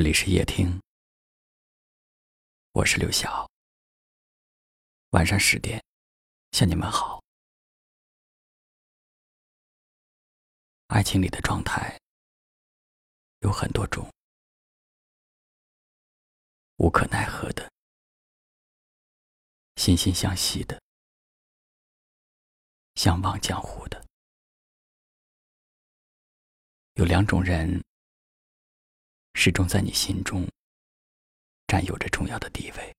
这里是夜听，我是刘晓。晚上十点，向你们好。爱情里的状态有很多种，无可奈何的，惺惺相惜的，相忘江湖的，有两种人。始终在你心中占有着重要的地位。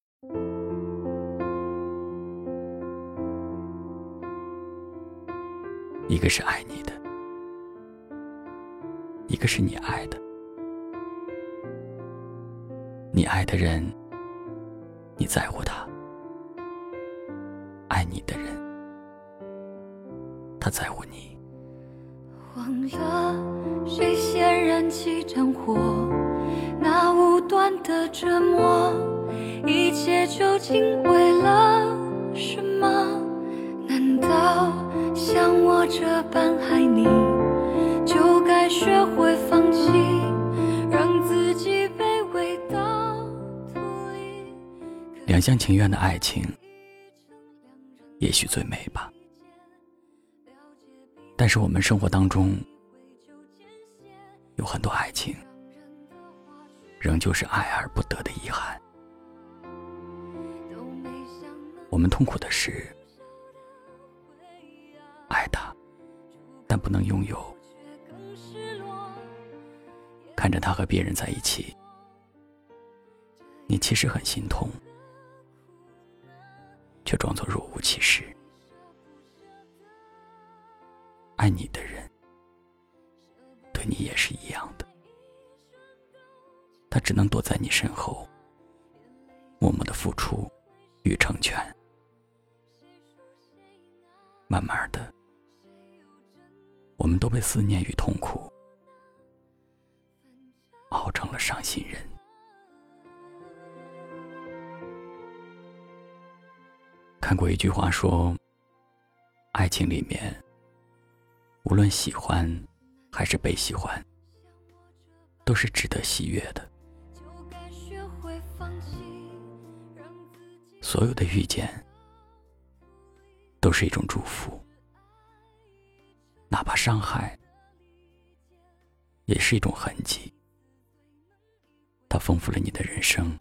一个是爱你的，一个是你爱的。你爱的人，你在乎他；爱你的人，他在乎你。忘了谁先燃起战火。那无端的折磨，一切究竟为了什么？难道像我这般爱你，就该学会放弃，让自己卑微到土里？两厢情愿的爱情，也许最美吧。但是我们生活当中，有很多爱情。仍旧是爱而不得的遗憾。我们痛苦的是，爱他，但不能拥有。看着他和别人在一起，你其实很心痛，却装作若无其事。爱你的人，对你也是一样。只能躲在你身后，默默的付出与成全。慢慢的，我们都被思念与痛苦熬成了伤心人。看过一句话说，爱情里面，无论喜欢还是被喜欢，都是值得喜悦的。所有的遇见都是一种祝福，哪怕伤害也是一种痕迹。它丰富了你的人生，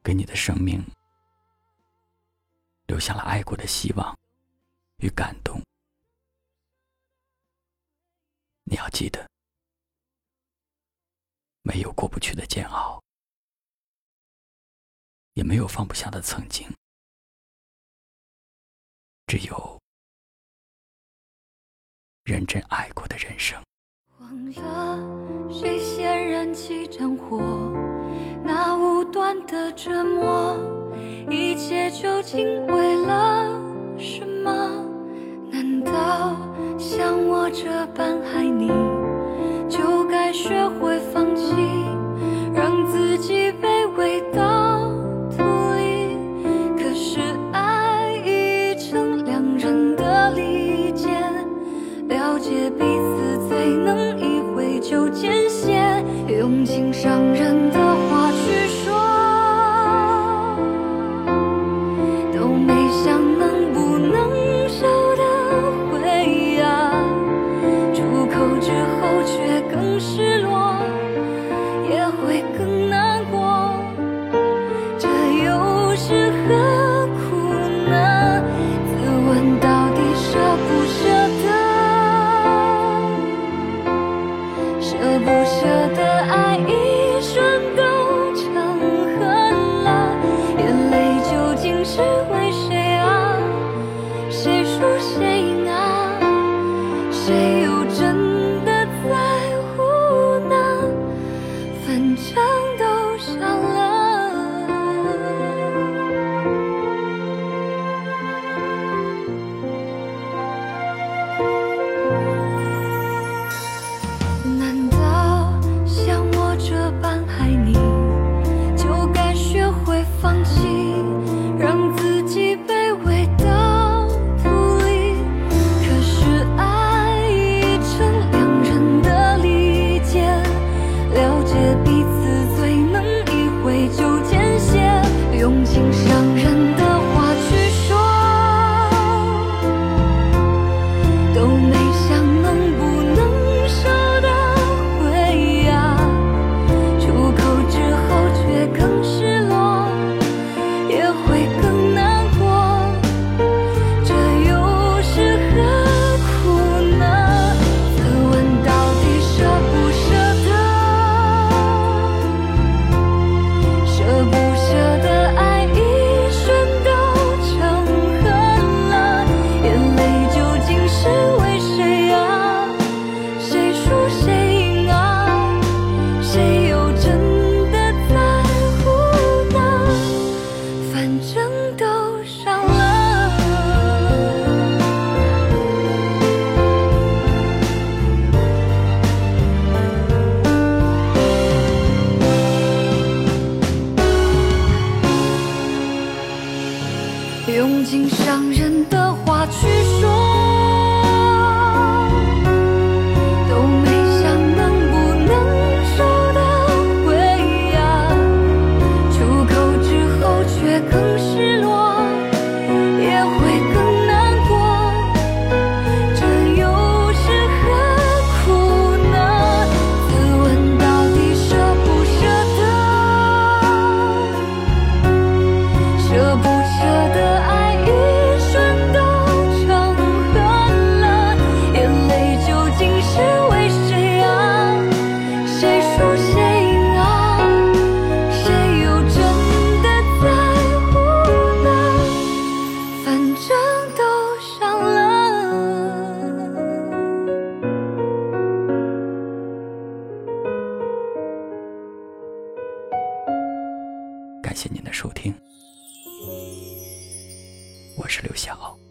给你的生命留下了爱过的希望与感动。你要记得，没有过不去的煎熬。也没有放不下的曾经，只有认真爱过的人生。忘了谁先燃起战火，那无端的折磨，一切究竟为了什么？难道像我这般爱你，就该学会放用尽伤人的话去说。感谢您的收听。我是刘晓。